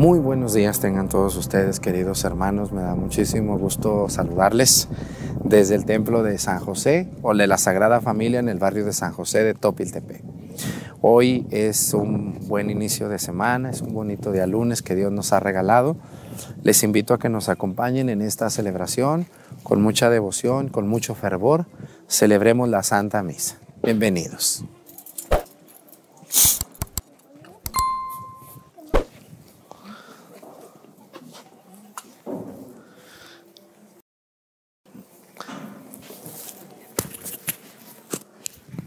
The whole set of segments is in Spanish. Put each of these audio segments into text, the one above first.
Muy buenos días tengan todos ustedes, queridos hermanos. Me da muchísimo gusto saludarles desde el templo de San José o de la Sagrada Familia en el barrio de San José de Topiltepe. Hoy es un buen inicio de semana, es un bonito día lunes que Dios nos ha regalado. Les invito a que nos acompañen en esta celebración con mucha devoción, con mucho fervor. Celebremos la Santa Misa. Bienvenidos.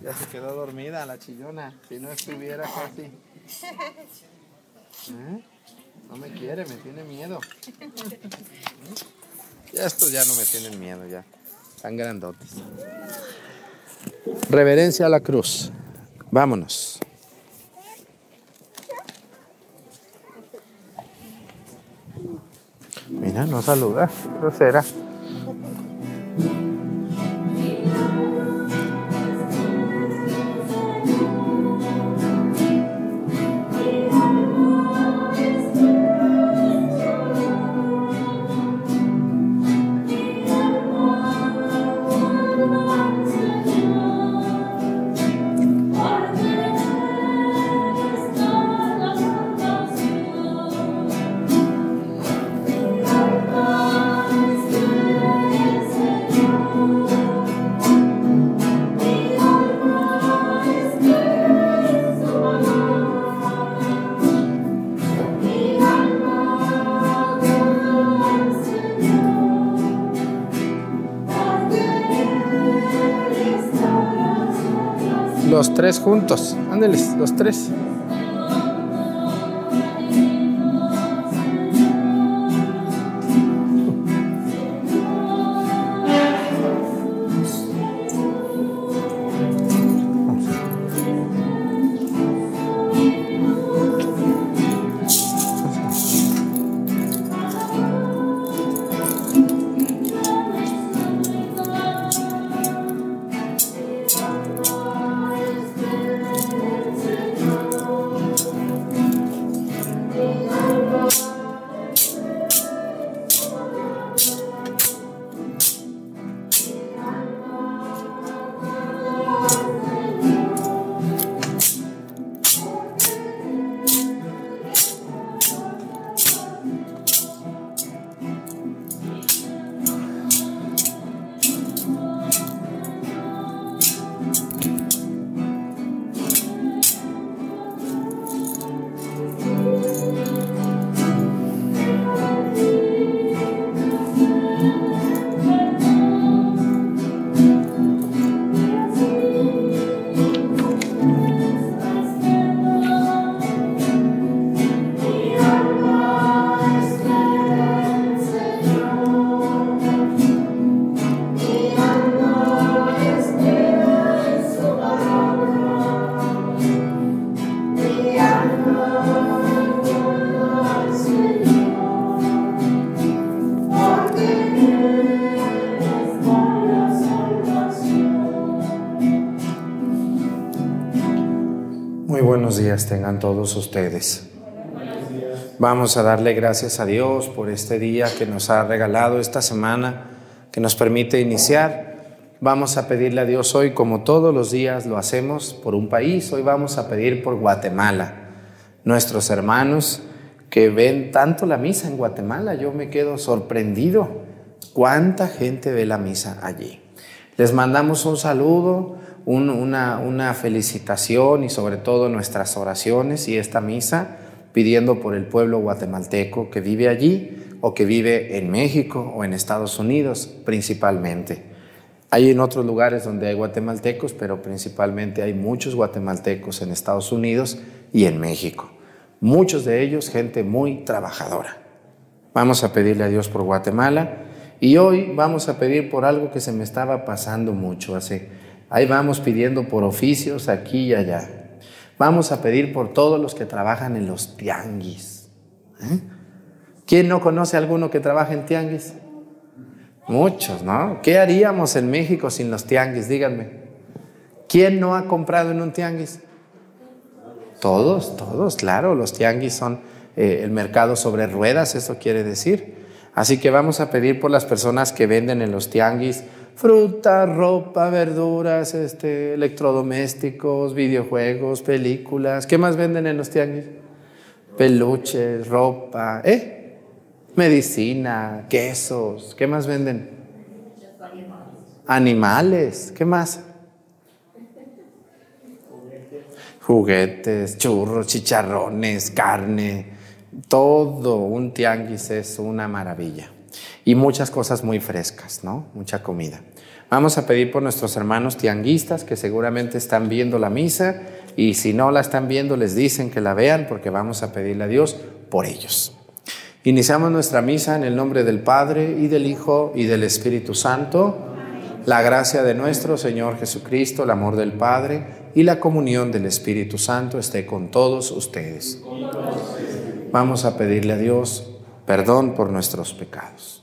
Ya se la chillona, si no estuviera casi. ¿Eh? No me quiere, me tiene miedo. Ya estos ya no me tienen miedo, ya. Están grandotes. Reverencia a la cruz. Vámonos. Mira, no saluda. Grosera. Los tres juntos. Ándeles, los tres. Todos ustedes. Vamos a darle gracias a Dios por este día que nos ha regalado esta semana, que nos permite iniciar. Vamos a pedirle a Dios hoy, como todos los días lo hacemos, por un país. Hoy vamos a pedir por Guatemala. Nuestros hermanos que ven tanto la misa en Guatemala, yo me quedo sorprendido. ¿Cuánta gente ve la misa allí? Les mandamos un saludo, un, una, una felicitación y sobre todo nuestras oraciones y esta misa pidiendo por el pueblo guatemalteco que vive allí o que vive en México o en Estados Unidos principalmente. Hay en otros lugares donde hay guatemaltecos, pero principalmente hay muchos guatemaltecos en Estados Unidos y en México. Muchos de ellos gente muy trabajadora. Vamos a pedirle a Dios por Guatemala y hoy vamos a pedir por algo que se me estaba pasando mucho hace Ahí vamos pidiendo por oficios aquí y allá. Vamos a pedir por todos los que trabajan en los tianguis. ¿Eh? ¿Quién no conoce a alguno que trabaja en tianguis? Muchos, ¿no? ¿Qué haríamos en México sin los tianguis? Díganme. ¿Quién no ha comprado en un tianguis? Todos, todos, claro. Los tianguis son eh, el mercado sobre ruedas, eso quiere decir. Así que vamos a pedir por las personas que venden en los tianguis fruta, ropa, verduras, este, electrodomésticos, videojuegos, películas. ¿Qué más venden en los tianguis? Peluches, ropa, ¿eh? Medicina, quesos. ¿Qué más venden? Animales. ¿Qué más? Juguetes, churros, chicharrones, carne. Todo un tianguis es una maravilla y muchas cosas muy frescas, ¿no? Mucha comida. Vamos a pedir por nuestros hermanos tianguistas que seguramente están viendo la misa y si no la están viendo les dicen que la vean porque vamos a pedirle a Dios por ellos. Iniciamos nuestra misa en el nombre del Padre y del Hijo y del Espíritu Santo. La gracia de nuestro Señor Jesucristo, el amor del Padre y la comunión del Espíritu Santo esté con todos ustedes. Vamos a pedirle a Dios perdón por nuestros pecados.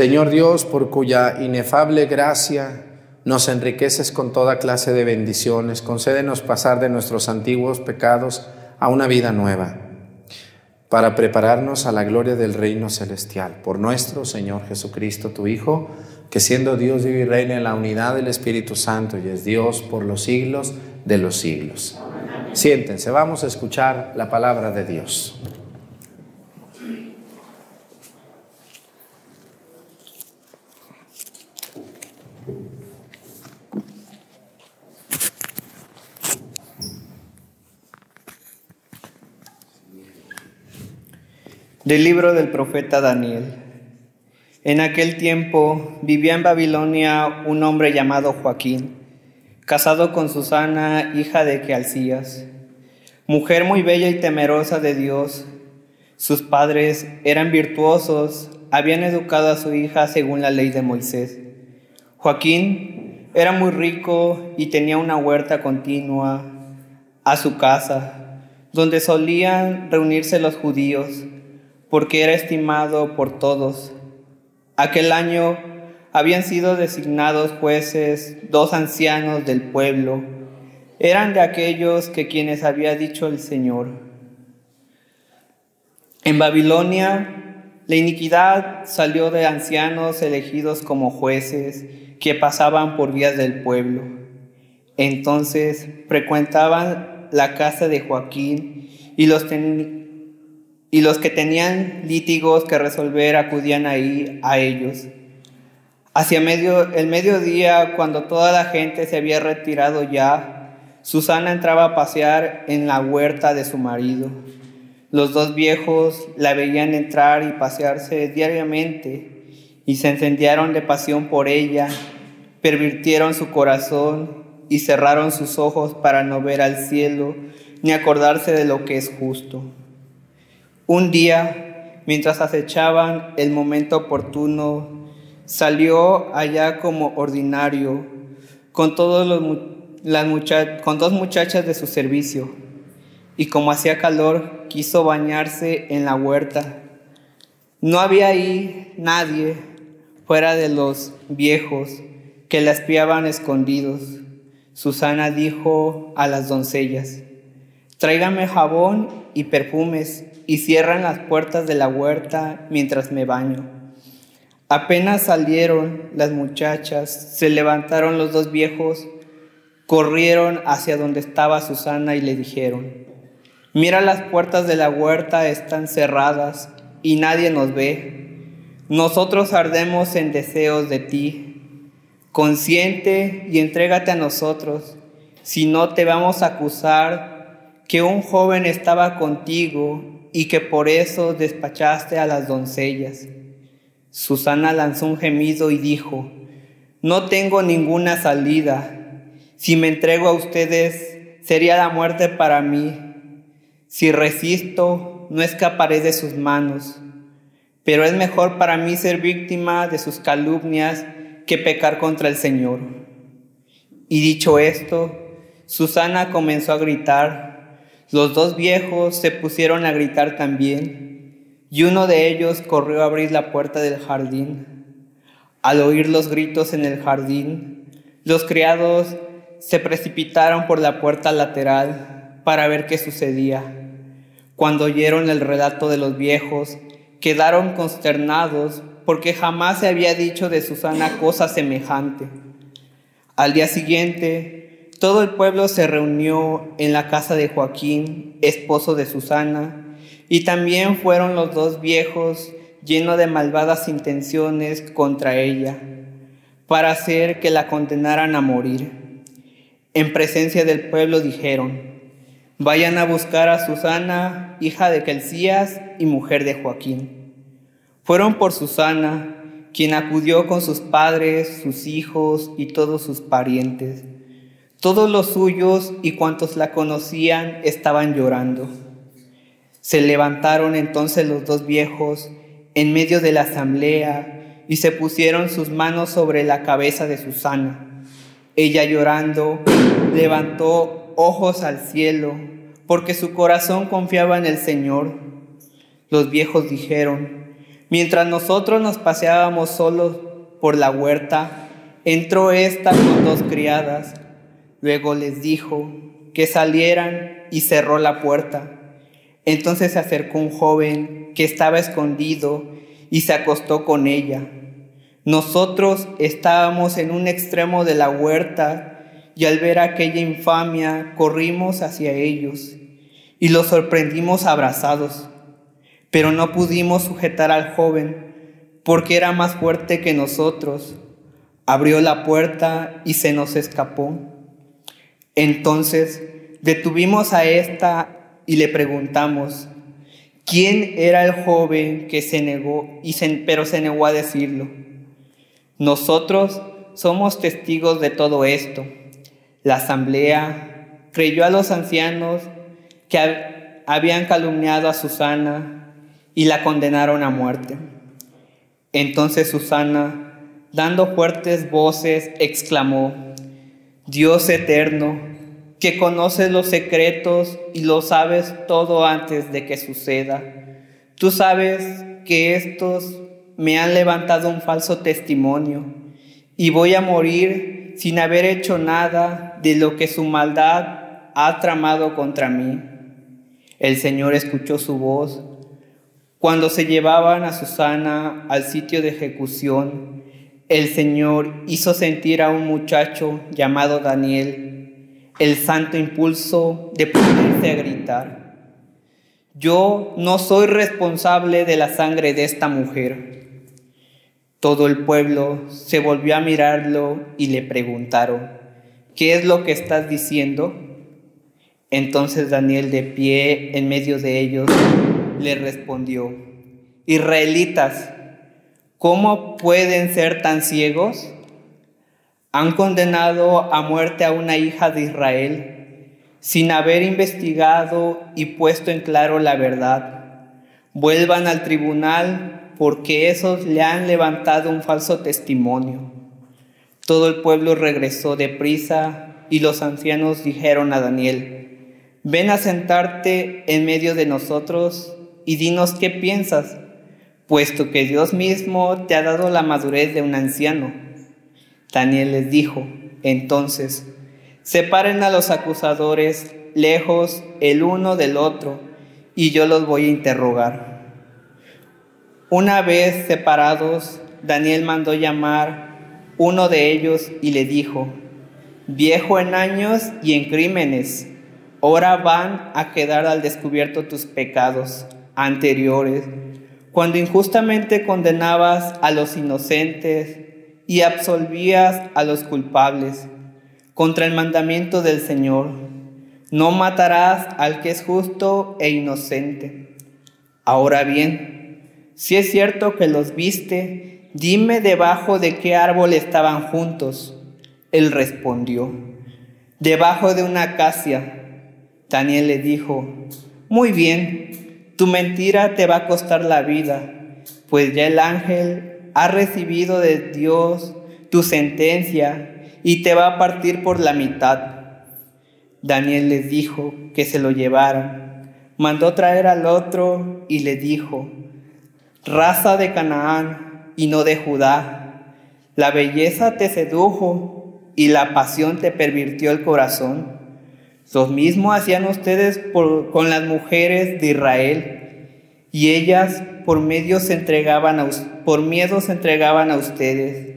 Señor Dios, por cuya inefable gracia nos enriqueces con toda clase de bendiciones, concédenos pasar de nuestros antiguos pecados a una vida nueva, para prepararnos a la gloria del reino celestial. Por nuestro Señor Jesucristo, tu Hijo, que siendo Dios vive y reina en la unidad del Espíritu Santo y es Dios por los siglos de los siglos. Siéntense, vamos a escuchar la palabra de Dios. Del libro del profeta Daniel. En aquel tiempo vivía en Babilonia un hombre llamado Joaquín, casado con Susana, hija de Quealcías, mujer muy bella y temerosa de Dios. Sus padres eran virtuosos, habían educado a su hija según la ley de Moisés. Joaquín era muy rico y tenía una huerta continua a su casa, donde solían reunirse los judíos porque era estimado por todos. Aquel año habían sido designados jueces dos ancianos del pueblo. Eran de aquellos que quienes había dicho el Señor. En Babilonia, la iniquidad salió de ancianos elegidos como jueces que pasaban por vías del pueblo. Entonces frecuentaban la casa de Joaquín y los, y los que tenían lítigos que resolver acudían ahí a ellos. Hacia medio, el mediodía, cuando toda la gente se había retirado ya, Susana entraba a pasear en la huerta de su marido. Los dos viejos la veían entrar y pasearse diariamente y se encendieron de pasión por ella, pervirtieron su corazón y cerraron sus ojos para no ver al cielo ni acordarse de lo que es justo. Un día, mientras acechaban el momento oportuno, salió allá como ordinario con, las con dos muchachas de su servicio y como hacía calor, quiso bañarse en la huerta. No había ahí nadie fuera de los viejos que la espiaban escondidos. Susana dijo a las doncellas, tráigame jabón y perfumes y cierran las puertas de la huerta mientras me baño. Apenas salieron las muchachas, se levantaron los dos viejos, corrieron hacia donde estaba Susana y le dijeron, mira las puertas de la huerta están cerradas y nadie nos ve. Nosotros ardemos en deseos de ti. Consciente y entrégate a nosotros, si no te vamos a acusar que un joven estaba contigo y que por eso despachaste a las doncellas. Susana lanzó un gemido y dijo, no tengo ninguna salida. Si me entrego a ustedes, sería la muerte para mí. Si resisto, no escaparé de sus manos. Pero es mejor para mí ser víctima de sus calumnias que pecar contra el Señor. Y dicho esto, Susana comenzó a gritar, los dos viejos se pusieron a gritar también, y uno de ellos corrió a abrir la puerta del jardín. Al oír los gritos en el jardín, los criados se precipitaron por la puerta lateral para ver qué sucedía. Cuando oyeron el relato de los viejos, quedaron consternados porque jamás se había dicho de Susana cosa semejante. Al día siguiente, todo el pueblo se reunió en la casa de Joaquín, esposo de Susana, y también fueron los dos viejos llenos de malvadas intenciones contra ella, para hacer que la condenaran a morir. En presencia del pueblo dijeron, vayan a buscar a Susana, hija de Quelcías y mujer de Joaquín. Fueron por Susana, quien acudió con sus padres, sus hijos y todos sus parientes todos los suyos y cuantos la conocían estaban llorando. Se levantaron entonces los dos viejos en medio de la asamblea y se pusieron sus manos sobre la cabeza de Susana. Ella llorando levantó ojos al cielo porque su corazón confiaba en el Señor. Los viejos dijeron, mientras nosotros nos paseábamos solos por la huerta, entró esta con dos criadas Luego les dijo que salieran y cerró la puerta. Entonces se acercó un joven que estaba escondido y se acostó con ella. Nosotros estábamos en un extremo de la huerta y al ver aquella infamia corrimos hacia ellos y los sorprendimos abrazados, pero no pudimos sujetar al joven porque era más fuerte que nosotros. Abrió la puerta y se nos escapó. Entonces detuvimos a esta y le preguntamos, ¿quién era el joven que se negó, y pero se negó a decirlo? Nosotros somos testigos de todo esto. La asamblea creyó a los ancianos que habían calumniado a Susana y la condenaron a muerte. Entonces Susana, dando fuertes voces, exclamó, Dios eterno, que conoces los secretos y lo sabes todo antes de que suceda. Tú sabes que estos me han levantado un falso testimonio y voy a morir sin haber hecho nada de lo que su maldad ha tramado contra mí. El Señor escuchó su voz cuando se llevaban a Susana al sitio de ejecución el Señor hizo sentir a un muchacho llamado Daniel el santo impulso de ponerse a gritar. Yo no soy responsable de la sangre de esta mujer. Todo el pueblo se volvió a mirarlo y le preguntaron, ¿qué es lo que estás diciendo? Entonces Daniel de pie en medio de ellos le respondió, Israelitas, ¿Cómo pueden ser tan ciegos? Han condenado a muerte a una hija de Israel sin haber investigado y puesto en claro la verdad. Vuelvan al tribunal porque esos le han levantado un falso testimonio. Todo el pueblo regresó deprisa y los ancianos dijeron a Daniel, ven a sentarte en medio de nosotros y dinos qué piensas puesto que Dios mismo te ha dado la madurez de un anciano. Daniel les dijo, entonces, separen a los acusadores lejos el uno del otro, y yo los voy a interrogar. Una vez separados, Daniel mandó llamar uno de ellos y le dijo, viejo en años y en crímenes, ahora van a quedar al descubierto tus pecados anteriores, cuando injustamente condenabas a los inocentes y absolvías a los culpables contra el mandamiento del Señor. No matarás al que es justo e inocente. Ahora bien, si es cierto que los viste, dime debajo de qué árbol estaban juntos. Él respondió, debajo de una acacia. Daniel le dijo, muy bien, tu mentira te va a costar la vida, pues ya el ángel ha recibido de Dios tu sentencia y te va a partir por la mitad. Daniel les dijo que se lo llevaran. Mandó traer al otro y le dijo, raza de Canaán y no de Judá, la belleza te sedujo y la pasión te pervirtió el corazón. Lo mismo hacían ustedes con las mujeres de Israel, y ellas por, medio se entregaban a, por miedo se entregaban a ustedes.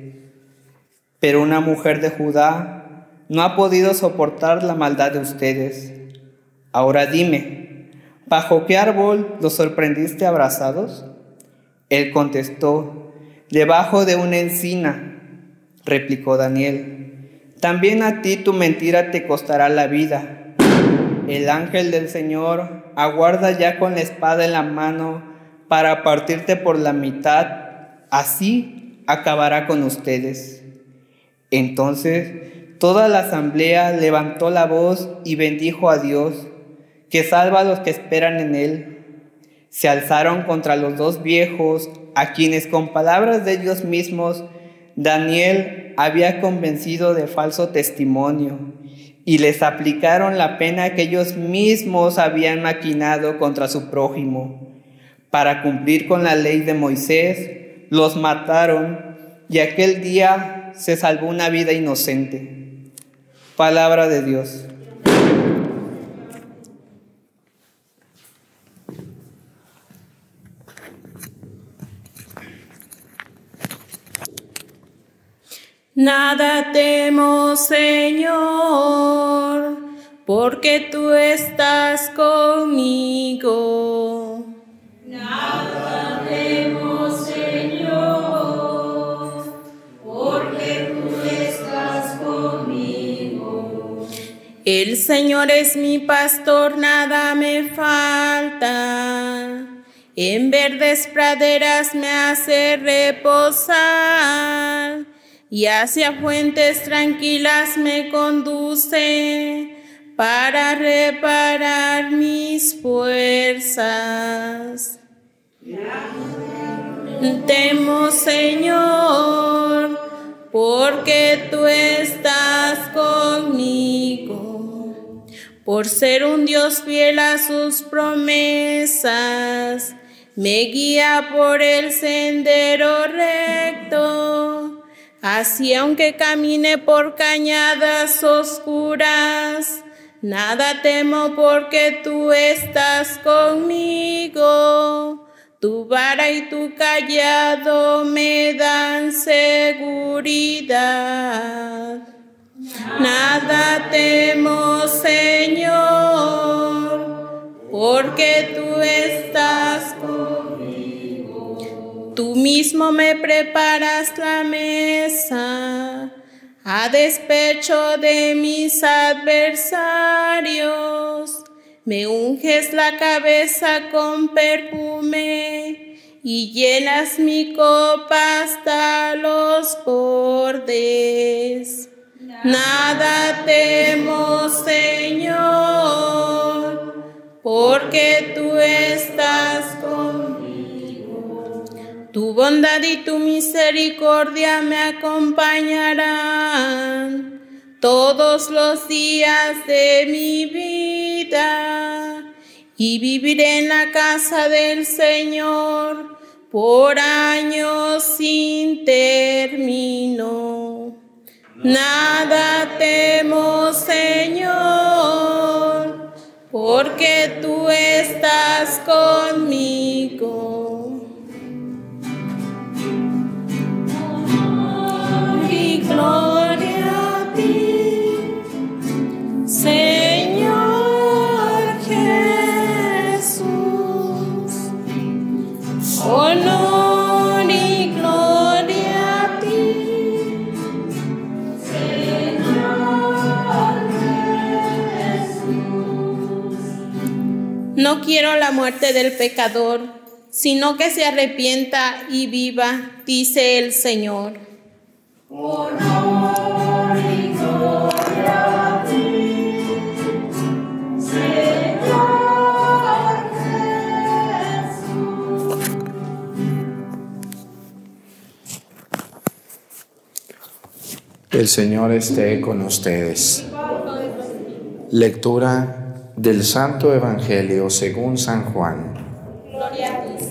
Pero una mujer de Judá no ha podido soportar la maldad de ustedes. Ahora dime, ¿bajo qué árbol los sorprendiste abrazados? Él contestó, debajo de una encina, replicó Daniel también a ti tu mentira te costará la vida. El ángel del Señor aguarda ya con la espada en la mano para partirte por la mitad, así acabará con ustedes. Entonces toda la asamblea levantó la voz y bendijo a Dios, que salva a los que esperan en él. Se alzaron contra los dos viejos, a quienes con palabras de ellos mismos Daniel había convencido de falso testimonio y les aplicaron la pena que ellos mismos habían maquinado contra su prójimo. Para cumplir con la ley de Moisés, los mataron y aquel día se salvó una vida inocente. Palabra de Dios. Nada temo, Señor, porque tú estás conmigo. Nada temo, Señor, porque tú estás conmigo. El Señor es mi pastor, nada me falta. En verdes praderas me hace reposar y hacia fuentes tranquilas me conduce para reparar mis fuerzas. Temo, Señor, porque tú estás conmigo, por ser un Dios fiel a sus promesas, me guía por el sendero recto Así aunque camine por cañadas oscuras, nada temo porque tú estás conmigo. Tu vara y tu callado me dan seguridad. Nada temo, Señor, porque tú estás conmigo. Tú mismo me preparas la mesa a despecho de mis adversarios. Me unges la cabeza con perfume y llenas mi copa hasta los bordes. Nada temo, Señor, porque tú estás conmigo. Tu bondad y tu misericordia me acompañarán todos los días de mi vida y viviré en la casa del Señor por años sin término. Nada temo, Señor, porque tú estás conmigo. No quiero la muerte del pecador, sino que se arrepienta y viva, dice el Señor. El Señor esté con ustedes. Lectura del Santo Evangelio según San Juan. Gloria a ti.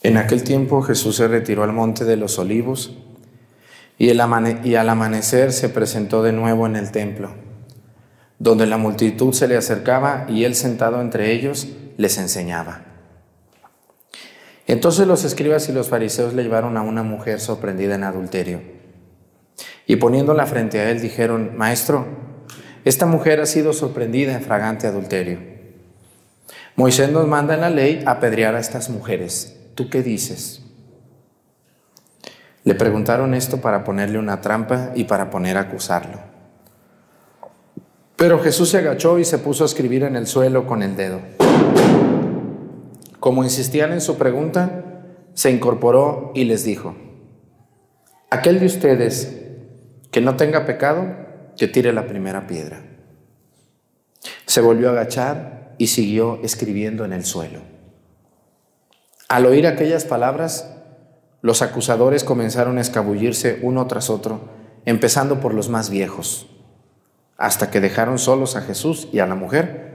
En aquel tiempo Jesús se retiró al monte de los olivos y, al amanecer se presentó de nuevo en el templo, donde la multitud se le acercaba y él sentado entre ellos les enseñaba. Entonces los escribas y los fariseos le llevaron a una mujer sorprendida en adulterio y poniéndola frente a él dijeron, Maestro, esta mujer ha sido sorprendida en fragante adulterio. Moisés nos manda en la ley apedrear a estas mujeres. ¿Tú qué dices? Le preguntaron esto para ponerle una trampa y para poner a acusarlo. Pero Jesús se agachó y se puso a escribir en el suelo con el dedo. Como insistían en su pregunta, se incorporó y les dijo, aquel de ustedes que no tenga pecado, que tire la primera piedra. Se volvió a agachar y siguió escribiendo en el suelo. Al oír aquellas palabras, los acusadores comenzaron a escabullirse uno tras otro, empezando por los más viejos, hasta que dejaron solos a Jesús y a la mujer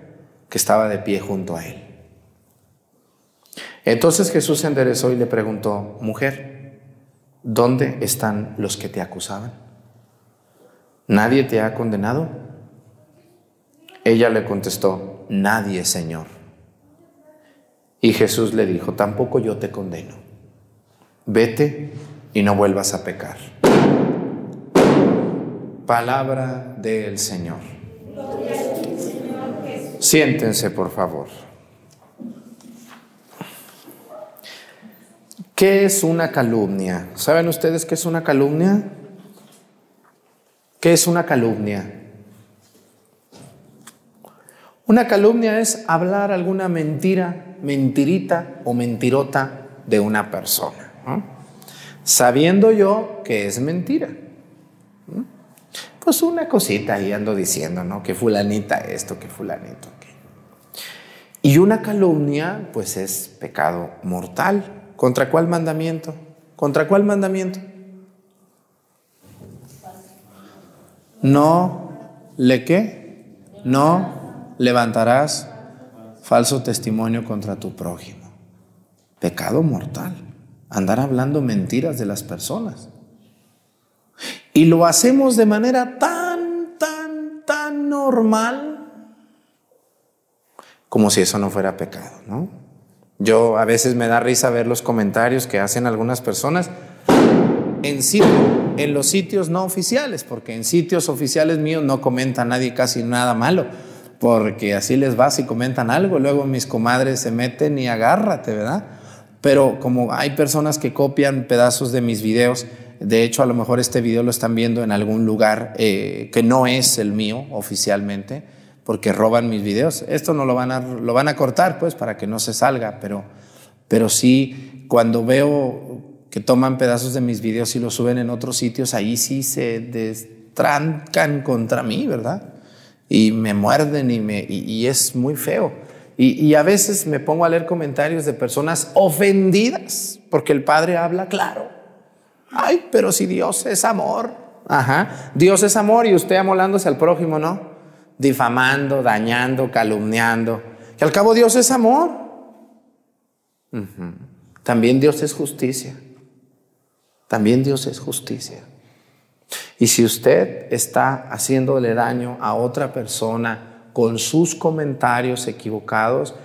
que estaba de pie junto a él. Entonces Jesús se enderezó y le preguntó, mujer, ¿dónde están los que te acusaban? ¿Nadie te ha condenado? Ella le contestó, nadie, Señor. Y Jesús le dijo, tampoco yo te condeno. Vete y no vuelvas a pecar. Palabra del Señor. Siéntense, por favor. ¿Qué es una calumnia? ¿Saben ustedes qué es una calumnia? ¿Qué es una calumnia? Una calumnia es hablar alguna mentira, mentirita o mentirota de una persona, sabiendo yo que es mentira. Pues una cosita ahí ando diciendo, ¿no? Que fulanita esto, que fulanito aquello. Y una calumnia, pues es pecado mortal. ¿Contra cuál mandamiento? ¿Contra cuál mandamiento? No le qué? No levantarás falso testimonio contra tu prójimo. Pecado mortal. Andar hablando mentiras de las personas. Y lo hacemos de manera tan, tan, tan normal como si eso no fuera pecado, ¿no? Yo a veces me da risa ver los comentarios que hacen algunas personas en, sitio, en los sitios no oficiales, porque en sitios oficiales míos no comenta nadie casi nada malo, porque así les va si comentan algo, luego mis comadres se meten y agárrate, ¿verdad? Pero como hay personas que copian pedazos de mis videos, de hecho a lo mejor este video lo están viendo en algún lugar eh, que no es el mío oficialmente, porque roban mis videos. Esto no lo van a, lo van a cortar, pues, para que no se salga, pero, pero sí, cuando veo que toman pedazos de mis videos y los suben en otros sitios, ahí sí se destrancan contra mí, ¿verdad? y me muerden y, me, y, es muy feo. Y, a veces me pongo a leer comentarios de personas ofendidas porque el Padre habla claro. Ay, pero si Dios es amor. Ajá, Dios es amor y usted amolándose al prójimo, ¿no? Difamando, dañando, calumniando. Que al cabo Dios es amor. También Dios es justicia. También Dios es justicia. Y si usted está haciéndole daño a otra persona con sus comentarios equivocados,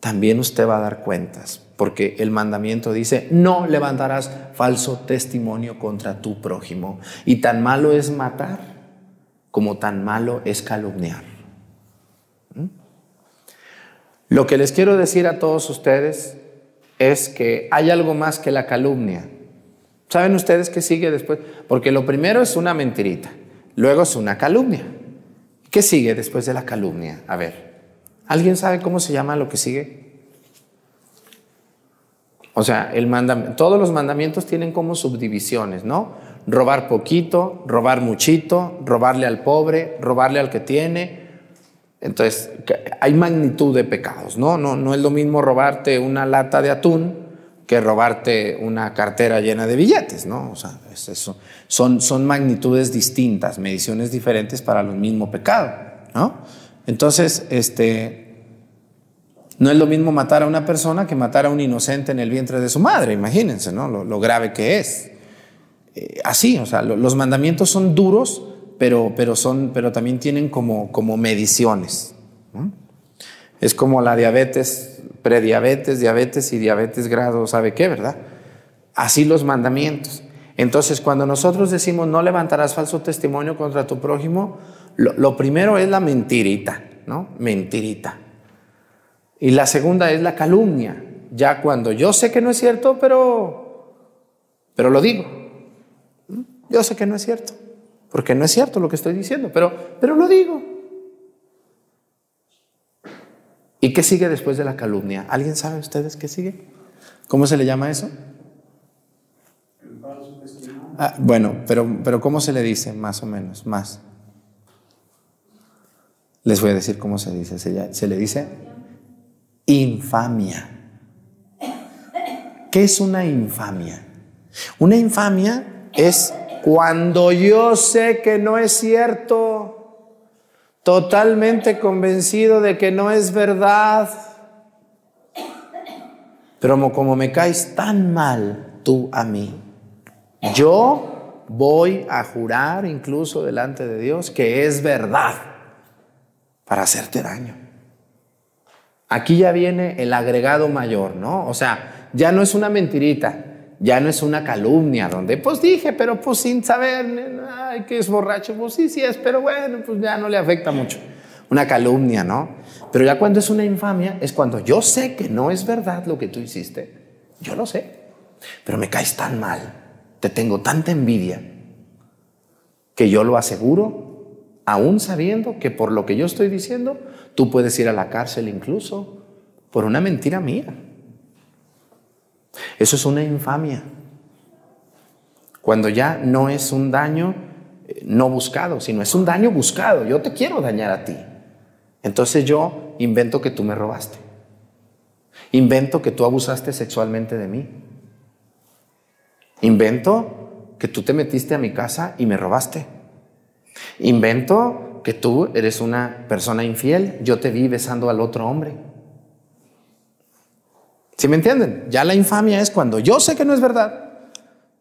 también usted va a dar cuentas, porque el mandamiento dice, no levantarás falso testimonio contra tu prójimo. Y tan malo es matar como tan malo es calumniar. ¿Mm? Lo que les quiero decir a todos ustedes es que hay algo más que la calumnia. ¿Saben ustedes qué sigue después? Porque lo primero es una mentirita, luego es una calumnia. ¿Qué sigue después de la calumnia? A ver, ¿alguien sabe cómo se llama lo que sigue? O sea, todos los mandamientos tienen como subdivisiones, ¿no? Robar poquito, robar muchito, robarle al pobre, robarle al que tiene. Entonces, hay magnitud de pecados, ¿no? No, no es lo mismo robarte una lata de atún que robarte una cartera llena de billetes, ¿no? O sea, eso. Son, son magnitudes distintas, mediciones diferentes para el mismo pecado, ¿no? Entonces, este, no es lo mismo matar a una persona que matar a un inocente en el vientre de su madre, imagínense, ¿no? Lo, grave que es. Eh, así, o sea, los mandamientos son duros, pero, pero, son, pero también tienen como, como mediciones. Es como la diabetes prediabetes, diabetes y diabetes grado, ¿sabe qué, verdad? Así los mandamientos. Entonces, cuando nosotros decimos no levantarás falso testimonio contra tu prójimo, lo, primero es la mentirita, ¿no? Mentirita. Y la segunda es la calumnia. Ya cuando yo sé que no es cierto, pero, pero lo digo. Yo sé que no es cierto, porque no es cierto lo que estoy diciendo, pero, pero lo digo. ¿Y qué sigue después de la calumnia? ¿Alguien sabe ustedes qué sigue? ¿Cómo se le llama eso? Ah, bueno, pero, pero ¿cómo se le dice más o menos? Más. Les voy a decir cómo se dice. Se, se le dice infamia. ¿Qué es una infamia? Una infamia es cuando yo sé que no es cierto totalmente convencido de que no es verdad. Pero como me caes tan mal tú a mí, yo voy a jurar incluso delante de Dios que es verdad para hacerte daño. Aquí ya viene el agregado mayor, ¿no? O sea, ya no es una mentirita, ya no es una calumnia, donde pues dije, pero pues sin saber, que es borracho, pues sí, sí es, pero bueno, pues ya no le afecta mucho. Una calumnia, ¿no? Pero ya cuando es una infamia, es cuando yo sé que no es verdad lo que tú hiciste. Yo lo sé, pero me caes tan mal, te tengo tanta envidia, que yo lo aseguro, aún sabiendo que por lo que yo estoy diciendo, tú puedes ir a la cárcel incluso por una mentira mía. Eso es una infamia. Cuando ya no es un daño eh, no buscado, sino es un daño buscado. Yo te quiero dañar a ti. Entonces yo invento que tú me robaste. Invento que tú abusaste sexualmente de mí. Invento que tú te metiste a mi casa y me robaste. Invento que tú eres una persona infiel. Yo te vi besando al otro hombre. ¿Sí me entienden? Ya la infamia es cuando yo sé que no es verdad,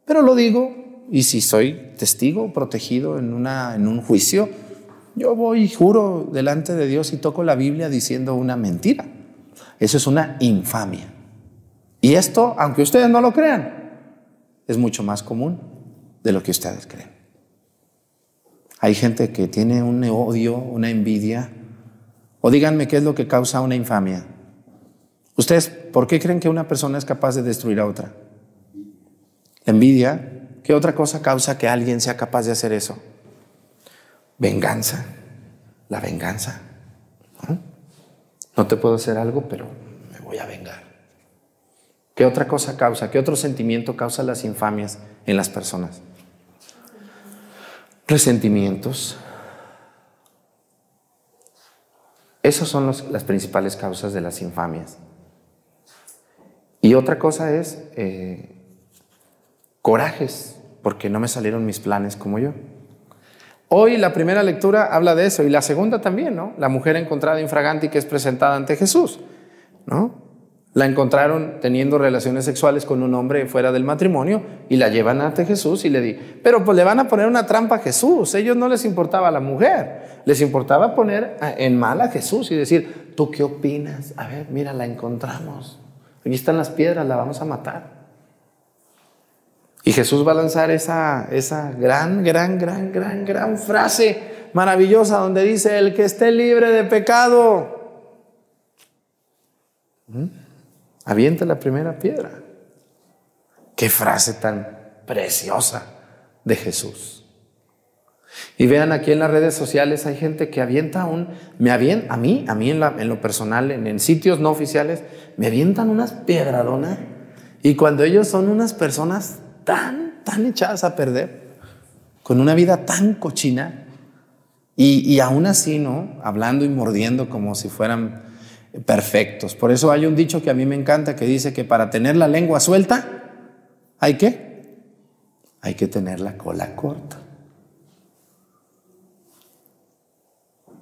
pero lo digo y si soy testigo protegido en, una, en un juicio, yo voy y juro delante de Dios y toco la Biblia diciendo una mentira. Eso es una infamia. Y esto, aunque ustedes no lo crean, es mucho más común de lo que ustedes creen. Hay gente que tiene un odio, una envidia, o díganme qué es lo que causa una infamia. ¿Ustedes por qué creen que una persona es capaz de destruir a otra? La envidia. ¿Qué otra cosa causa que alguien sea capaz de hacer eso? Venganza. La venganza. ¿no? te puedo hacer algo, pero me voy a vengar. ¿Qué otra cosa causa? ¿Qué otro sentimiento causa las infamias en las personas? Resentimientos. Esas son las principales causas de las infamias. Y otra cosa es eh, corajes, porque no me salieron mis planes como yo. Hoy la primera lectura habla de eso y la segunda también, ¿no? La mujer encontrada infraganti que es presentada ante Jesús, ¿no? La encontraron teniendo relaciones sexuales con un hombre fuera del matrimonio y la llevan ante Jesús y le di, pero pues le van a poner una trampa a Jesús. Ellos no les importaba la mujer, les importaba poner a- en mal a Jesús y decir, ¿tú qué opinas? A ver, mira, la encontramos. Aquí están las piedras, la vamos a matar. Y Jesús va a lanzar esa, esa gran, gran, gran, gran, gran frase maravillosa donde dice, el que esté libre de pecado, ¿Mm? avienta la primera piedra. Qué frase tan preciosa de Jesús. Y vean aquí en las redes sociales hay gente que avienta un, me avienta, a mí, a mí en, la- en lo personal, en, en sitios no oficiales, me avientan unas piedradonas y cuando ellos son unas personas tan, tan echadas a perder, con una vida tan cochina, y, y aún así, ¿no? Hablando y mordiendo como si fueran perfectos. Por eso hay un dicho que a mí me encanta que dice que para tener la lengua suelta, ¿hay qué? Hay que tener la cola corta.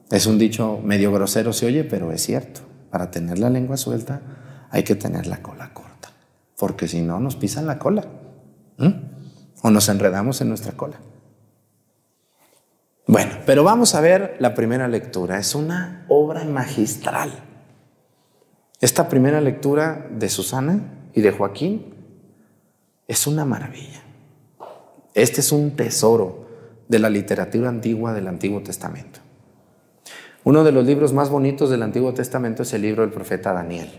Es un dicho medio grosero, se oye, pero es cierto. Para tener la lengua suelta hay que tener la cola corta, porque si no nos pisan la cola o nos enredamos en nuestra cola. Bueno, pero vamos a ver la primera lectura. Es una obra magistral. Esta primera lectura de Susana y de Joaquín es una maravilla. Este es un tesoro de la literatura antigua del Antiguo Testamento. Uno de los libros más bonitos del Antiguo Testamento es el libro del profeta Daniel.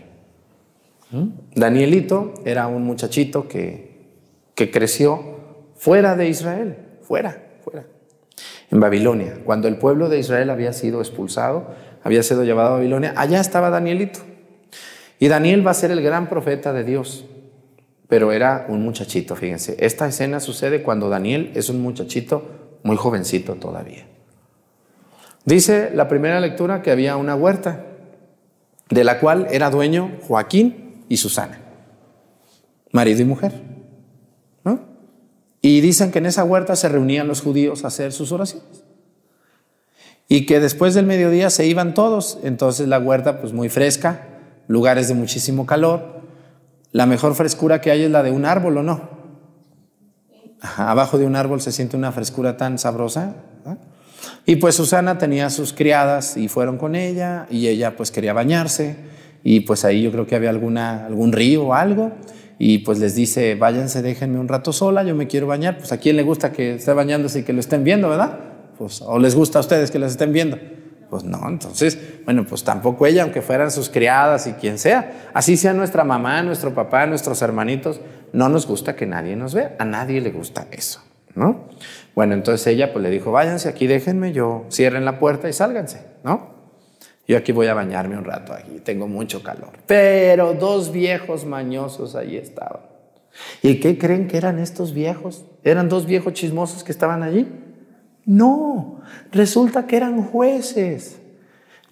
¿Mm? Danielito era un muchachito que, que creció fuera de Israel, fuera, fuera, en Babilonia. Cuando el pueblo de Israel había sido expulsado, había sido llevado a Babilonia, allá estaba Danielito. Y Daniel va a ser el gran profeta de Dios, pero era un muchachito, fíjense. Esta escena sucede cuando Daniel es un muchachito muy jovencito todavía. Dice la primera lectura que había una huerta, de la cual era dueño Joaquín y Susana, marido y mujer. ¿no? Y dicen que en esa huerta se reunían los judíos a hacer sus oraciones. Y que después del mediodía se iban todos, entonces la huerta pues muy fresca, lugares de muchísimo calor. La mejor frescura que hay es la de un árbol, ¿o no? Abajo de un árbol se siente una frescura tan sabrosa. Y pues Susana tenía sus criadas y fueron con ella y ella pues quería bañarse y pues ahí yo creo que había alguna, algún río o algo y pues les dice, váyanse, déjenme un rato sola, yo me quiero bañar. Pues a quién le gusta que esté bañándose y que lo estén viendo, ¿verdad? Pues, o les gusta a ustedes que las estén viendo. Pues no, entonces, bueno, pues tampoco ella, aunque fueran sus criadas y quien sea, así sea nuestra mamá, nuestro papá, nuestros hermanitos, no nos gusta que nadie nos vea, a nadie le gusta eso, ¿no? Bueno, entonces ella pues le dijo, váyanse aquí, déjenme, yo cierren la puerta y sálganse, ¿no? Yo aquí voy a bañarme un rato, aquí tengo mucho calor. Pero dos viejos mañosos ahí estaban. ¿Y qué creen que eran estos viejos? ¿Eran dos viejos chismosos que estaban allí? No, resulta que eran jueces.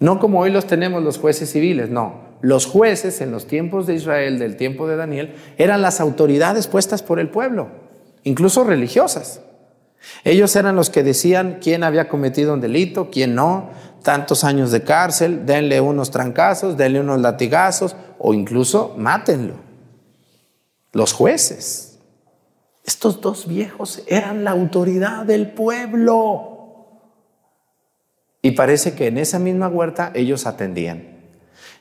No como hoy los tenemos los jueces civiles, no. Los jueces en los tiempos de Israel, del tiempo de Daniel, eran las autoridades puestas por el pueblo, incluso religiosas. Ellos eran los que decían quién había cometido un delito, quién no, tantos años de cárcel, denle unos trancazos, denle unos latigazos o incluso mátenlo. Los jueces. Estos dos viejos eran la autoridad del pueblo. Y parece que en esa misma huerta ellos atendían.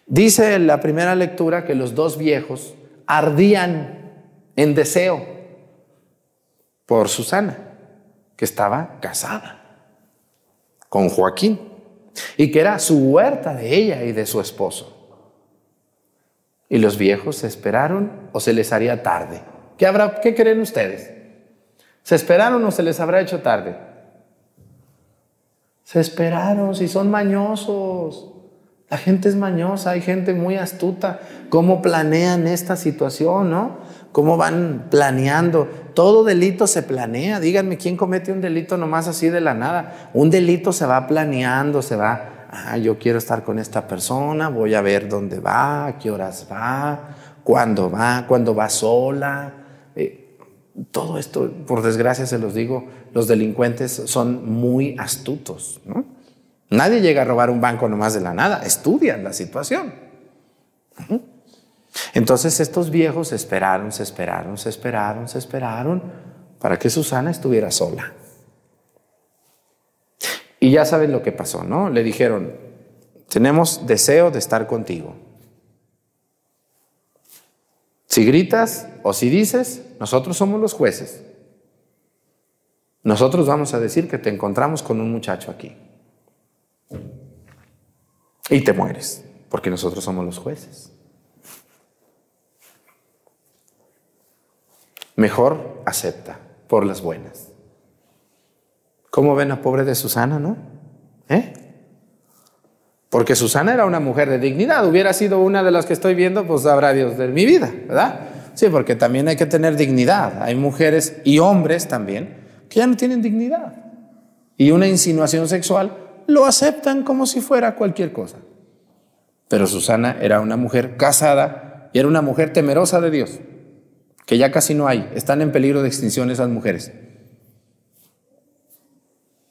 Dice en la primera lectura que los dos viejos ardían en deseo por Susana, que estaba casada con Joaquín y que era su huerta de ella y de su esposo. Y los viejos se esperaron o se les haría tarde. ¿Qué, habrá, ¿Qué creen ustedes? ¿Se esperaron o se les habrá hecho tarde? Se esperaron, si son mañosos. La gente es mañosa, hay gente muy astuta. ¿Cómo planean esta situación, no? ¿Cómo van planeando? Todo delito se planea. Díganme quién comete un delito nomás así de la nada. Un delito se va planeando, se va ah, yo quiero estar con esta persona, voy a ver dónde va, a qué horas va, cuándo va, cuándo va sola. Eh, todo esto, por desgracia se los digo, los delincuentes son muy astutos. ¿no? Nadie llega a robar un banco nomás de la nada, estudian la situación. Entonces estos viejos esperaron, se esperaron, se esperaron, se esperaron para que Susana estuviera sola. Y ya saben lo que pasó, ¿no? Le dijeron, tenemos deseo de estar contigo. Si gritas o si dices, nosotros somos los jueces. Nosotros vamos a decir que te encontramos con un muchacho aquí. Y te mueres, porque nosotros somos los jueces. Mejor acepta por las buenas. ¿Cómo ven a pobre de Susana, no? ¿Eh? Porque Susana era una mujer de dignidad. Hubiera sido una de las que estoy viendo, pues habrá Dios de mi vida, ¿verdad? Sí, porque también hay que tener dignidad. Hay mujeres y hombres también que ya no tienen dignidad. Y una insinuación sexual lo aceptan como si fuera cualquier cosa. Pero Susana era una mujer casada y era una mujer temerosa de Dios, que ya casi no hay. Están en peligro de extinción esas mujeres.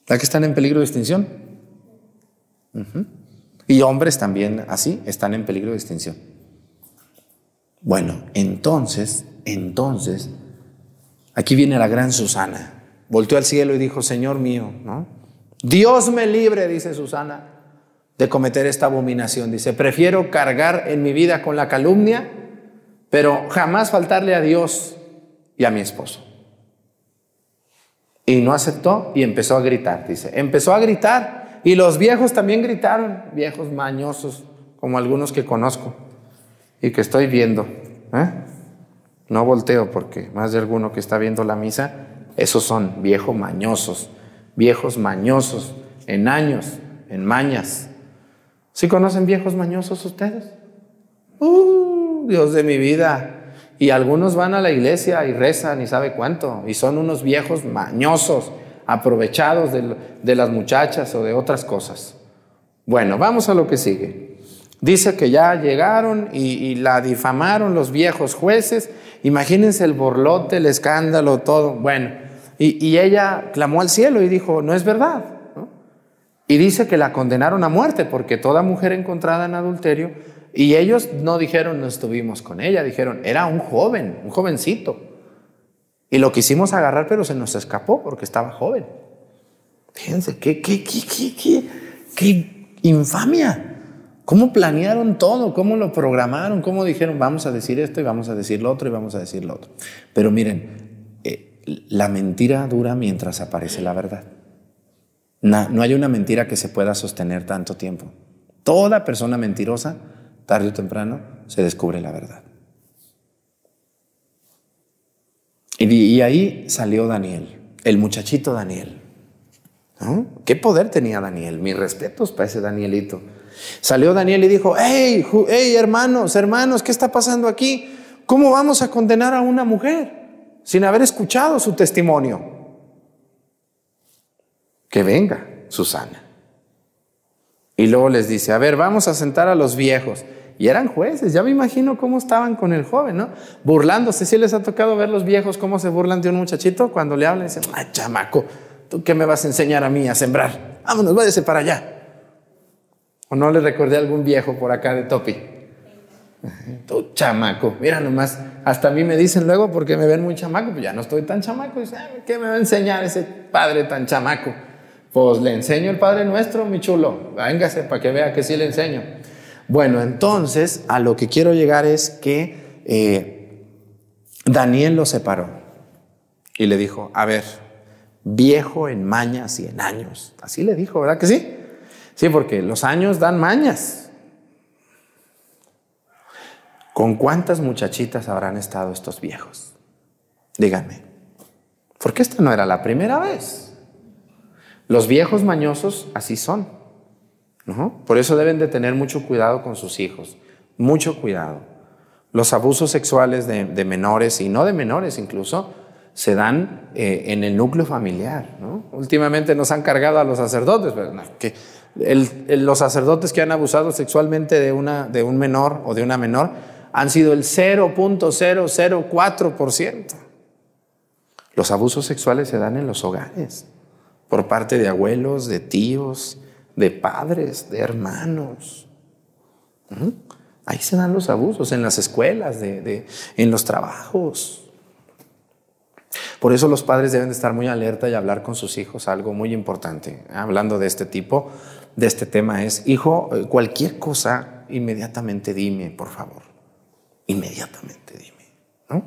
¿La que están en peligro de extinción? Y hombres también así están en peligro de extinción. Bueno, entonces, entonces, aquí viene la gran Susana. Volteó al cielo y dijo, Señor mío. Dios me libre, dice Susana, de cometer esta abominación. Dice, prefiero cargar en mi vida con la calumnia, pero jamás faltarle a Dios y a mi esposo. Y no aceptó y empezó a gritar, dice. Empezó a gritar y los viejos también gritaron, viejos mañosos, como algunos que conozco y que estoy viendo. ¿eh? No volteo porque más de alguno que está viendo la misa, esos son viejos mañosos viejos mañosos, en años, en mañas. ¿Sí conocen viejos mañosos ustedes? Uh, Dios de mi vida. Y algunos van a la iglesia y rezan y sabe cuánto. Y son unos viejos mañosos, aprovechados de, las muchachas o de otras cosas. Bueno, vamos a lo que sigue. Dice que ya llegaron y, la difamaron los viejos jueces. Imagínense el borlote, el escándalo, todo. Bueno, y, ella clamó al cielo y dijo, no es verdad. Y dice que la condenaron a muerte porque toda mujer encontrada en adulterio, y ellos no dijeron no estuvimos con ella, dijeron, era un joven, un jovencito. Y lo quisimos agarrar, pero se nos escapó porque estaba joven. Fíjense, qué, qué, qué, qué, qué infamia. ¿Cómo planearon todo? ¿Cómo lo programaron? ¿Cómo dijeron, vamos a decir esto y vamos a decir lo otro y vamos a decir lo otro? Pero miren, la mentira dura mientras aparece la verdad. No, hay una mentira que se pueda sostener tanto tiempo. Toda persona mentirosa, tarde o temprano, se descubre la verdad. Y, ahí salió Daniel, el muchachito Daniel. ¿Qué poder tenía Daniel? Mis respetos para ese Danielito. Salió Daniel y dijo, hey, hey, hermanos, hermanos, ¿qué está pasando aquí? ¿Cómo vamos a condenar a una mujer? sin haber escuchado su testimonio. Que venga Susana. Y luego les dice, a ver, vamos a sentar a los viejos. Y eran jueces, ya me imagino cómo estaban con el joven, ¿no? Burlándose. Si les ha tocado ver los viejos cómo se burlan de un muchachito cuando le hablan dicen, ay, chamaco, ¿tú qué me vas a enseñar a mí a sembrar? Vámonos, váyase para allá. ¿O no le recordé a algún viejo por acá de Topi? Tu chamaco, mira nomás, hasta a mí me dicen luego porque me ven muy chamaco, pues ya no estoy tan chamaco, dice, ¿qué me va a enseñar ese padre tan chamaco? Pues le enseño el Padre Nuestro, mi chulo, véngase para que vea que sí le enseño. Bueno, entonces a lo que quiero llegar es que eh, Daniel lo separó y le dijo, a ver, viejo en mañas y en años, así le dijo, ¿verdad que sí? Sí, porque los años dan mañas. ¿Con cuántas muchachitas habrán estado estos viejos? Díganme, porque esta no era la primera vez. Los viejos mañosos así son. ¿no? Por eso deben de tener mucho cuidado con sus hijos, mucho cuidado. Los abusos sexuales de, menores y no de menores incluso se dan eh, en el núcleo familiar. Últimamente nos han cargado a los sacerdotes, que los sacerdotes que han abusado sexualmente de, una, de un menor o de una menor han sido el 0.004%. Los abusos sexuales se dan en los hogares, por parte de abuelos, de tíos, de padres, de hermanos. Ahí se dan los abusos, en las escuelas, en los trabajos. Por eso los padres deben de estar muy alerta y hablar con sus hijos algo muy importante. Hablando de este tipo, de este tema es, hijo, eh, cualquier cosa, inmediatamente dime, por favor. Inmediatamente dime, ¿no?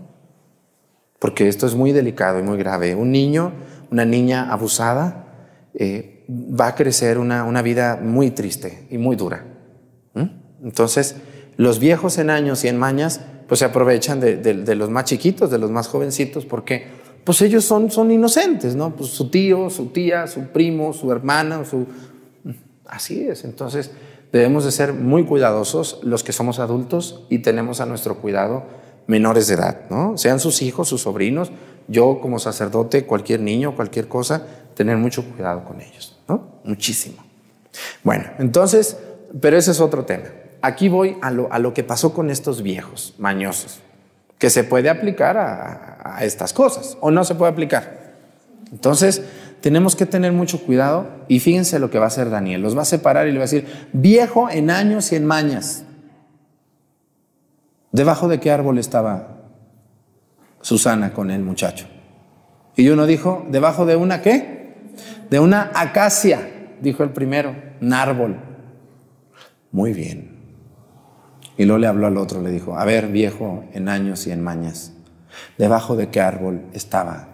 Porque esto es muy delicado y muy grave. Un niño, una niña abusada, eh, va a crecer una, una, vida muy triste y muy dura. Entonces, los viejos en años y en mañas, pues se aprovechan de, de los más chiquitos, de los más jovencitos, porque pues ellos son, son inocentes, ¿no? Pues su tío, su tía, su primo, su hermana, su... Así es, entonces debemos de ser muy cuidadosos los que somos adultos y tenemos a nuestro cuidado menores de edad, ¿no? Sean sus hijos, sus sobrinos, yo como sacerdote, cualquier niño, cualquier cosa, tener mucho cuidado con ellos, ¿no? Muchísimo. Bueno, entonces, pero ese es otro tema. Aquí voy a lo, a lo que pasó con estos viejos mañosos que se puede aplicar a, estas cosas o no se puede aplicar. Entonces, tenemos que tener mucho cuidado y fíjense lo que va a hacer Daniel. Los va a separar y le va a decir, viejo en años y en mañas. ¿Debajo de qué árbol estaba Susana con el muchacho? Y uno dijo, ¿debajo de una qué? De una acacia, dijo el primero, un árbol. Muy bien. Y luego le habló al otro, le dijo, a ver, viejo, en años y en mañas, ¿debajo de qué árbol estaba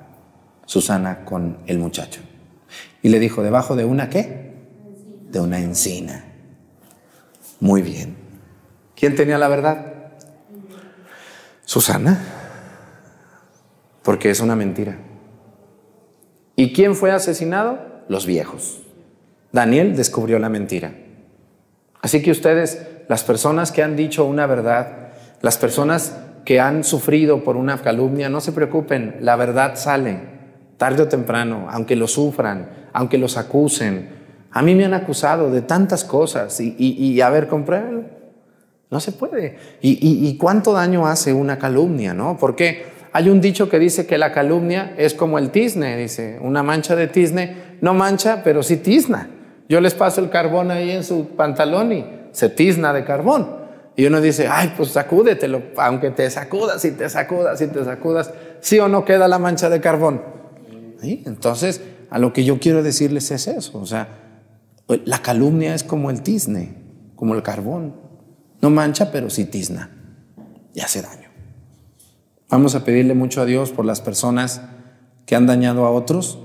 Susana con el muchacho? Y le dijo, ¿debajo de una qué? De una encina. Muy bien. ¿Quién tenía la verdad? Susana. Porque es una mentira. ¿Y quién fue asesinado? Los viejos. Daniel descubrió la mentira. Así que ustedes las personas que han dicho una verdad, las personas que han sufrido por una calumnia, no se preocupen, la verdad sale tarde o temprano, aunque lo sufran, aunque los acusen. A mí me han acusado de tantas cosas y, y, a ver, compruébelo. No se puede. Y, y, cuánto daño hace una calumnia, no? Porque hay un dicho que dice que la calumnia es como el tizne, dice, una mancha de tizne, no mancha, pero sí tizna. Yo les paso el carbón ahí en su pantalón y se tizna de carbón. Y uno dice, ay, pues sacúdetelo, aunque te sacudas y te sacudas y te sacudas, sí o no queda la mancha de carbón. Entonces, a lo que yo quiero decirles es eso, o sea, pues, la calumnia es como el tizne, como el carbón. No mancha, pero sí tizna y hace daño. Vamos a pedirle mucho a Dios por las personas que han dañado a otros,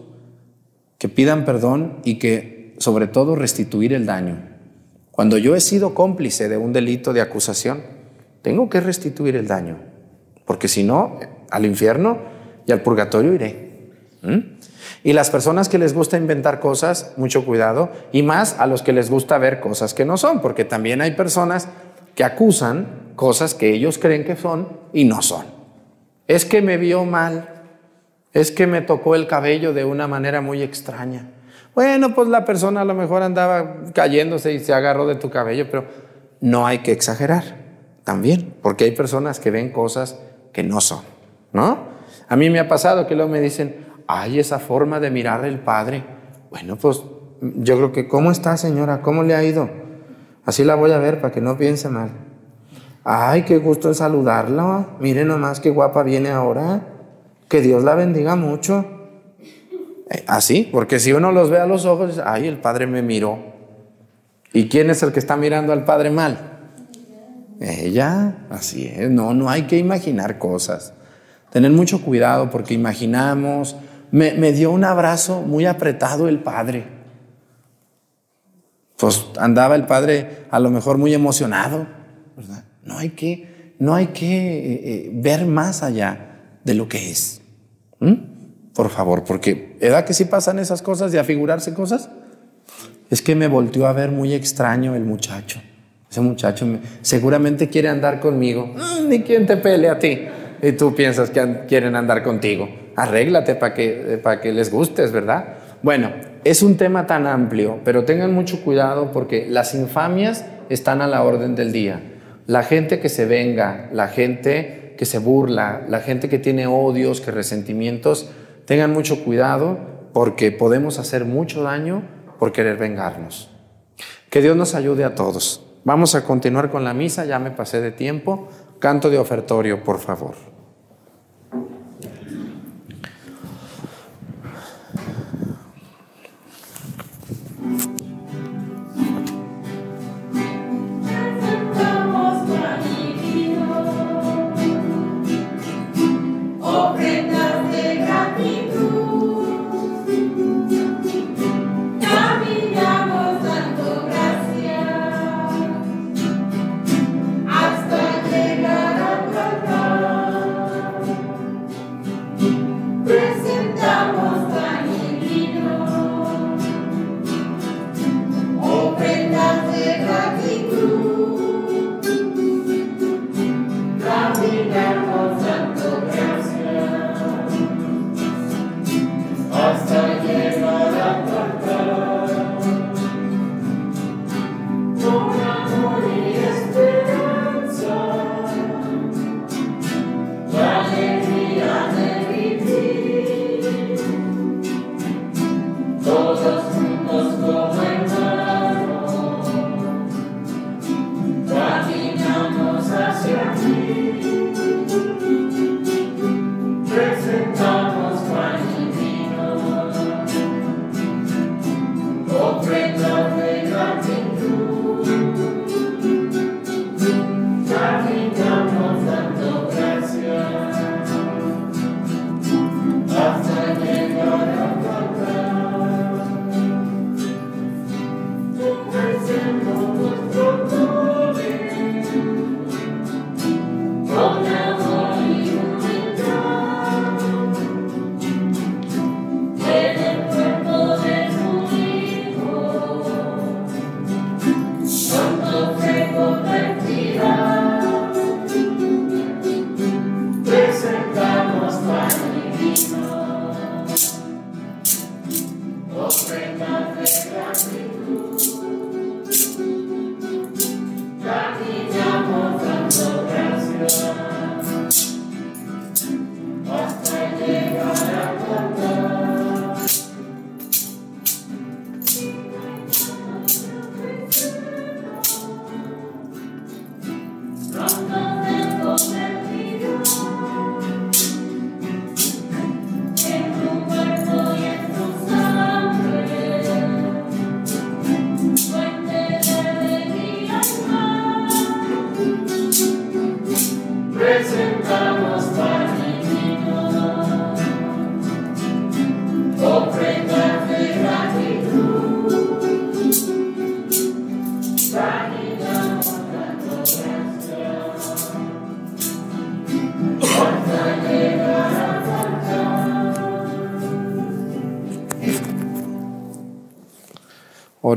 que pidan perdón y que sobre todo restituir el daño. Cuando yo he sido cómplice de un delito de acusación, tengo que restituir el daño, porque si no, al infierno y al purgatorio iré. ¿Mm? Y las personas que les gusta inventar cosas, mucho cuidado, y más a los que les gusta ver cosas que no son, porque también hay personas que acusan cosas que ellos creen que son y no son. Es que me vio mal, es que me tocó el cabello de una manera muy extraña. Bueno, pues la persona a lo mejor andaba cayéndose y se agarró de tu cabello, pero no hay que exagerar también, porque hay personas que ven cosas que no son, ¿no? A mí me ha pasado que luego me dicen, ay, esa forma de mirar al Padre. Bueno, pues yo creo que, ¿cómo está señora? ¿Cómo le ha ido? Así la voy a ver para que no piense mal. Ay, qué gusto en saludarla. Mire nomás qué guapa viene ahora. Que Dios la bendiga mucho. Así, porque si uno los ve a los ojos, ay, el Padre me miró. ¿Y quién es el que está mirando al Padre mal? Ella, así es. No, no hay que imaginar cosas. Tener mucho cuidado porque imaginamos. Me, me dio un abrazo muy apretado el Padre. Pues andaba el Padre a lo mejor muy emocionado. No hay que, no hay que eh, eh, ver más allá de lo que es. ¿Mm? por favor, porque ¿edad que sí pasan esas cosas de afigurarse cosas? Es que me volteó a ver muy extraño el muchacho. Ese muchacho seguramente quiere andar conmigo. Mm, ni quien te pele a ti. Y tú piensas que quieren andar contigo. Arréglate para que, para que les gustes, ¿verdad? Bueno, Es un tema tan amplio, pero tengan mucho cuidado porque las infamias están a la orden del día. La gente que se venga, la gente que se burla, la gente que tiene odios, que resentimientos, tengan mucho cuidado porque podemos hacer mucho daño por querer vengarnos. Que Dios nos ayude a todos. Vamos a continuar con la misa, ya me pasé de tiempo. Canto de ofertorio, por favor.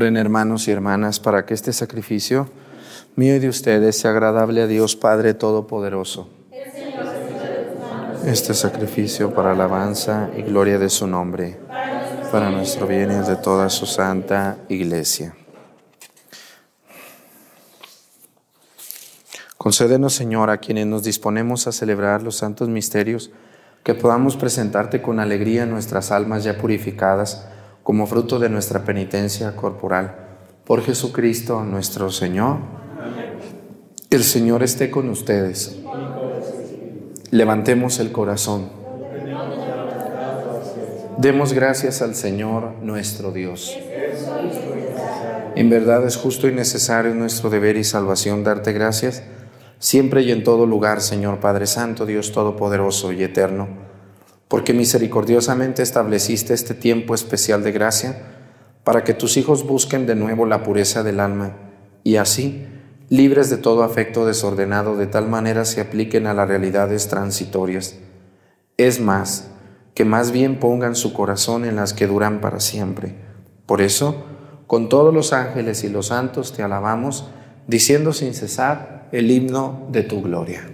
Hermanos y hermanas para que este sacrificio mío y de ustedes sea agradable a Dios Padre Todopoderoso. Este sacrificio para alabanza y gloria de su nombre, para nuestro bien y de toda su santa iglesia. Concédenos, Señor, a quienes nos disponemos a celebrar los santos misterios, que podamos presentarte con alegría nuestras almas ya purificadas como fruto de nuestra penitencia corporal. Por Jesucristo nuestro Señor. El Señor esté con ustedes. Levantemos el corazón. Demos gracias al Señor nuestro Dios. En verdad es justo y necesario nuestro deber y salvación darte gracias siempre y en todo lugar, Señor Padre Santo, Dios Todopoderoso y Eterno, porque misericordiosamente estableciste este tiempo especial de gracia para que tus hijos busquen de nuevo la pureza del alma y así, libres de todo afecto desordenado, de tal manera se apliquen a las realidades transitorias. Es más, que más bien pongan su corazón en las que duran para siempre. Por eso, con todos los ángeles y los santos te alabamos, diciendo sin cesar el himno de tu gloria.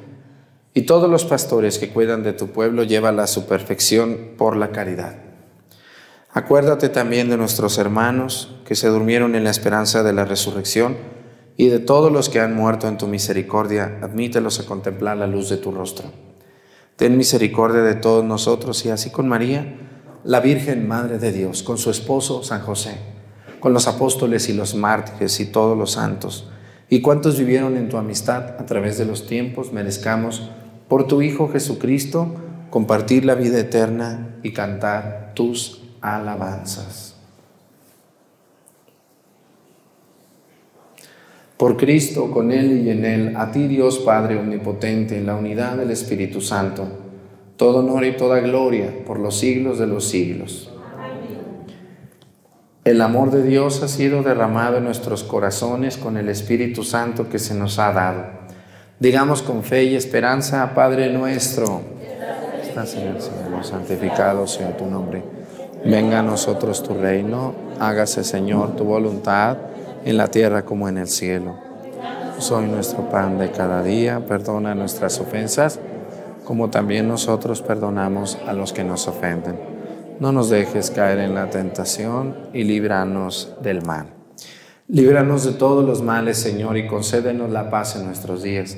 y todos los pastores que cuidan de tu pueblo, llévala a su perfección por la caridad. Acuérdate también de nuestros hermanos que se durmieron en la esperanza de la resurrección y de todos los que han muerto en tu misericordia, admítelos a contemplar la luz de tu rostro. Ten misericordia de todos nosotros y así con María, la Virgen Madre de Dios, con su esposo San José, con los apóstoles y los mártires y todos los santos, y cuantos vivieron en tu amistad a través de los tiempos, merezcamos por tu Hijo Jesucristo compartir la vida eterna y cantar tus alabanzas. Por Cristo, con Él y en Él, a ti Dios Padre Omnipotente, en la unidad del Espíritu Santo, todo honor y toda gloria por los siglos de los siglos. El amor de Dios ha sido derramado en nuestros corazones con el Espíritu Santo que se nos ha dado. Digamos con fe y esperanza, Padre nuestro, estás en el santificado sea tu nombre. Venga a nosotros tu reino, hágase Señor tu voluntad en la tierra como en el cielo. Soy nuestro pan de cada día, perdona nuestras ofensas, como también nosotros perdonamos a los que nos ofenden. No nos dejes caer en la tentación y líbranos del mal. Líbranos de todos los males, Señor, y concédenos la paz en nuestros días,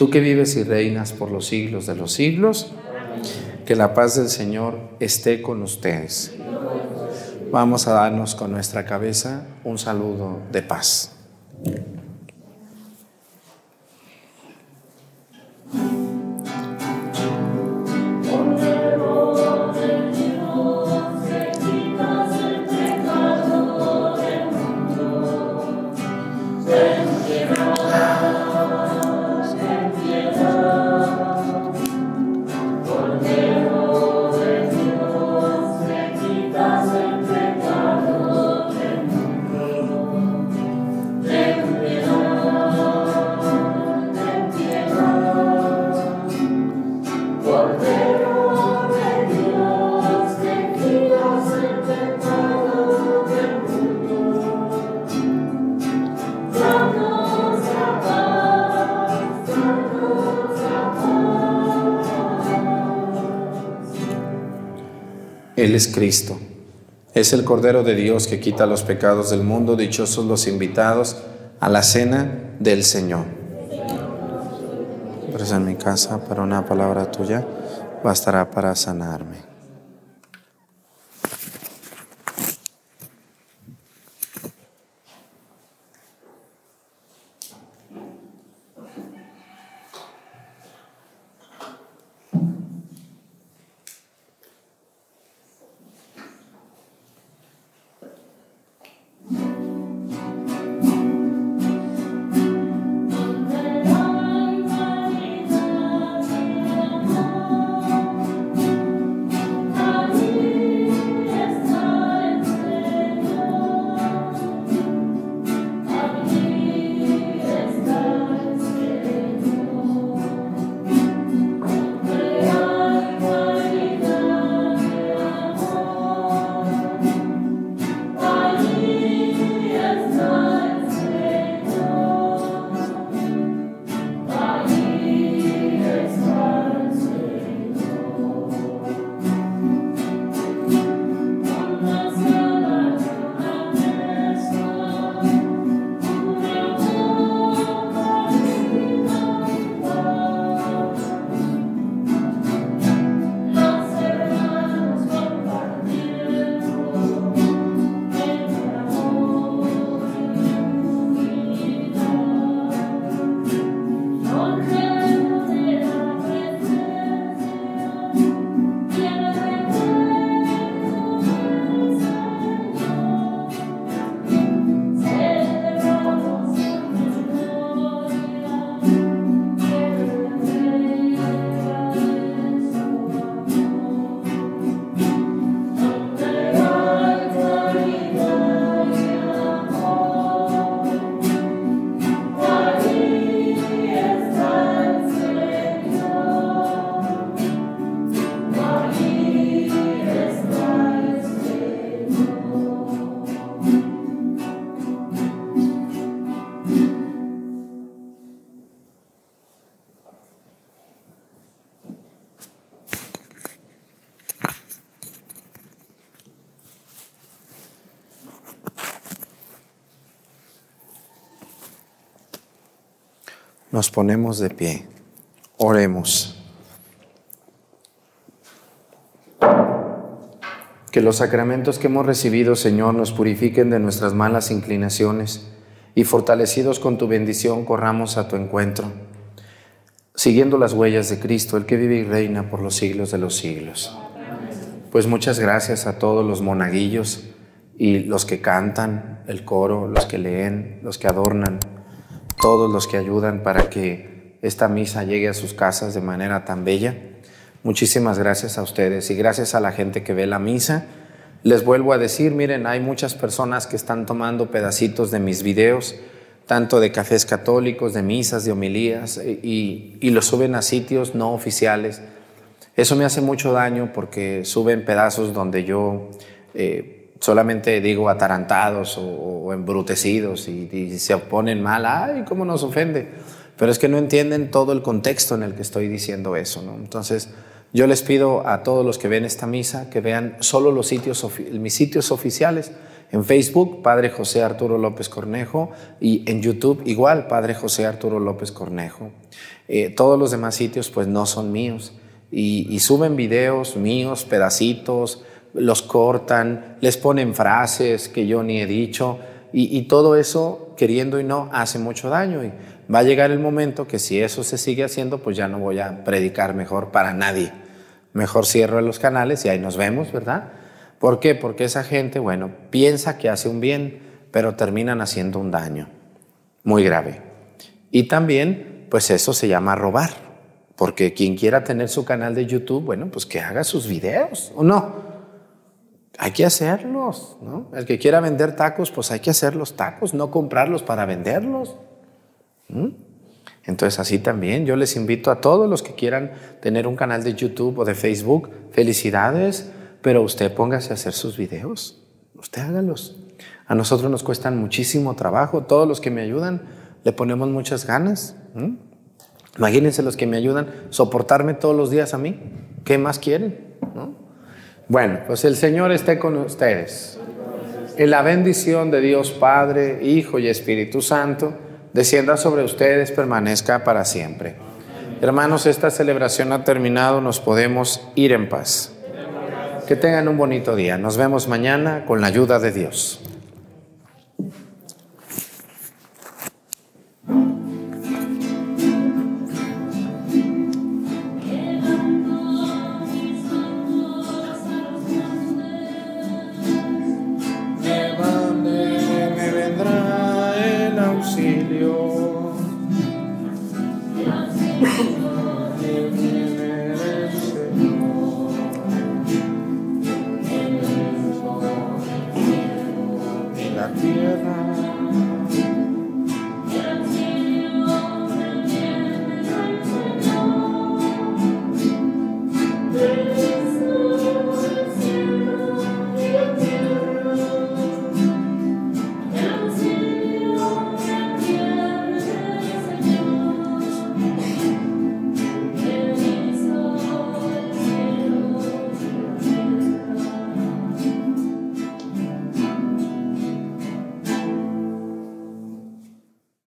Tú que vives y reinas por los siglos de los siglos, que la paz del Señor esté con ustedes. Vamos a darnos con nuestra cabeza un saludo de paz. Él es Cristo, Es el Cordero de Dios que quita los pecados del mundo, dichosos los invitados a la cena del Señor. En mi casa, pero una palabra tuya bastará para sanarme. Nos ponemos de pie. Oremos. Que los sacramentos que hemos recibido, Señor, nos purifiquen de nuestras malas inclinaciones y fortalecidos con tu bendición corramos a tu encuentro, siguiendo las huellas de Cristo, el que vive y reina por los siglos de los siglos. Pues muchas gracias a todos los monaguillos y los que cantan, el coro, los que leen, los que adornan, todos los que ayudan para que esta misa llegue a sus casas de manera tan bella. Muchísimas gracias a ustedes y gracias a la gente que ve la misa. Les vuelvo a decir, miren, hay muchas personas que están tomando pedacitos de mis videos, tanto de cafés católicos, de misas, de homilías, y, y los suben a sitios no oficiales. Eso me hace mucho daño porque suben pedazos donde yo eh, solamente digo atarantados o, embrutecidos y, se ponen mal, ay, ¿cómo nos ofende? Pero es que no entienden todo el contexto en el que estoy diciendo eso, ¿no? Entonces, yo les pido a todos los que ven esta misa que vean solo los sitios, mis sitios oficiales. En Facebook, Padre José Arturo López Cornejo, y en YouTube, igual, Padre José Arturo López Cornejo. Eh, todos los demás sitios, pues no son míos. Y, y, suben videos míos, pedacitos, los cortan, les ponen frases que yo ni he dicho, y, todo eso, queriendo y no, hace mucho daño. Y, va a llegar el momento que si eso se sigue haciendo, pues ya no voy a predicar mejor para nadie. Mejor cierro los canales y ahí nos vemos, ¿verdad? ¿Por qué? Porque esa gente, bueno, piensa que hace un bien, pero terminan haciendo un daño muy grave. Y también, pues eso se llama robar, porque quien quiera tener su canal de YouTube, bueno, pues que haga sus videos, ¿o no? Hay que hacerlos, ¿no? El que quiera vender tacos, pues hay que hacer los tacos, no comprarlos para venderlos. Entonces así también yo les invito a todos los que quieran tener un canal de YouTube o de Facebook, felicidades, pero usted póngase a hacer sus videos, usted hágalos. A nosotros nos cuestan muchísimo trabajo, todos los que me ayudan le ponemos muchas ganas. Imagínense los que me ayudan soportarme todos los días a mí, ¿qué más quieren? ¿No? Bueno, pues el Señor esté con ustedes. Y la bendición de Dios Padre, Hijo y Espíritu Santo descienda sobre ustedes, permanezca para siempre. Hermanos, esta celebración ha terminado, nos podemos ir en paz. Que tengan un bonito día. Nos vemos mañana con la ayuda de Dios.